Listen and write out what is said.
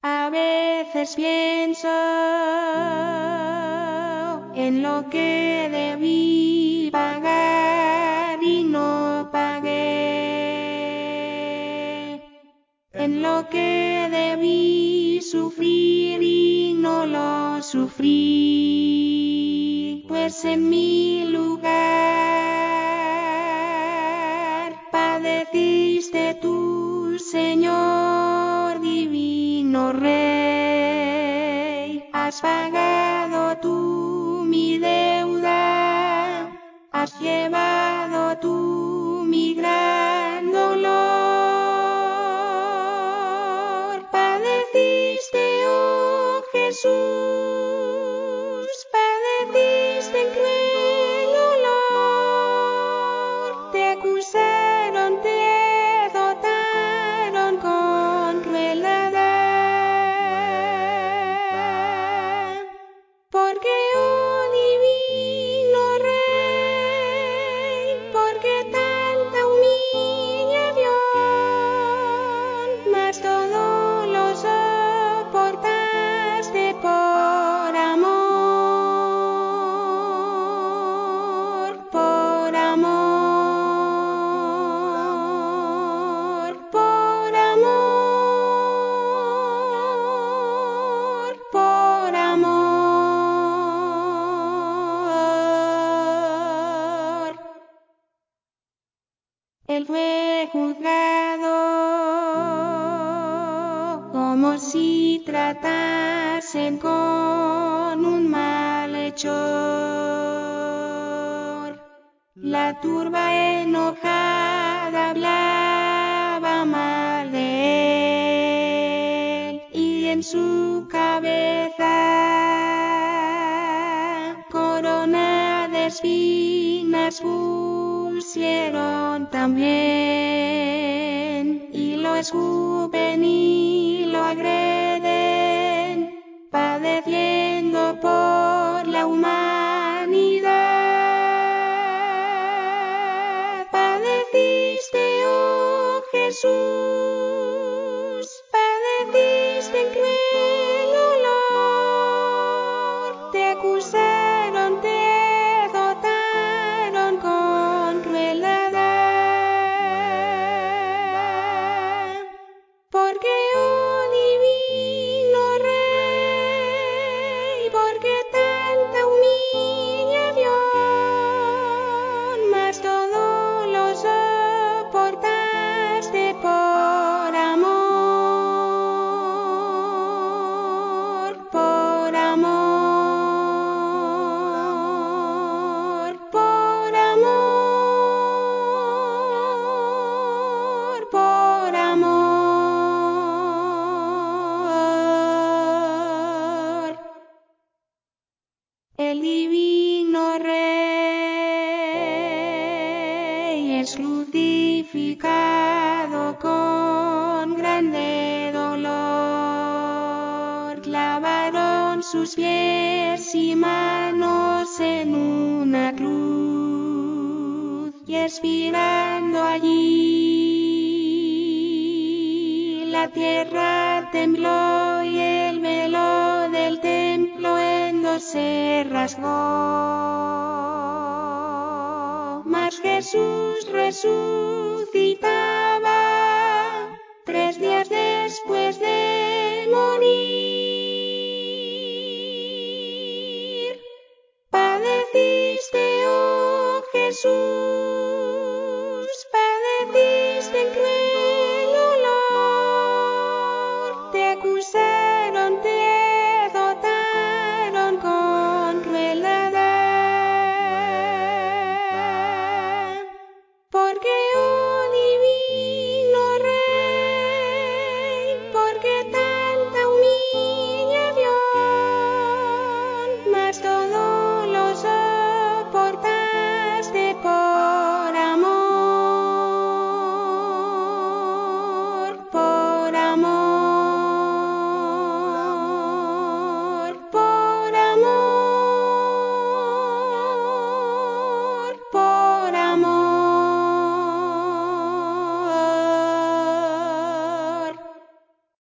A veces pienso en lo que debí pagar y no pagué. En lo que debí sufrir y no lo sufrí. Pues en mi lugar has llevado tú mi gran dolor. Padeciste, oh Jesús, Él fue juzgado como si tratasen con un malhechor. La turba enojada hablaba mal de él y en su cabeza corona de espinas pusieron también y lo escupen y lo agreden Rey, porque El divino Rey es crucificado con grande dolor. Clavaron sus pies y manos en una cruz y expirando allí la tierra rasgó. Mas Jesús resucitaba tres días después de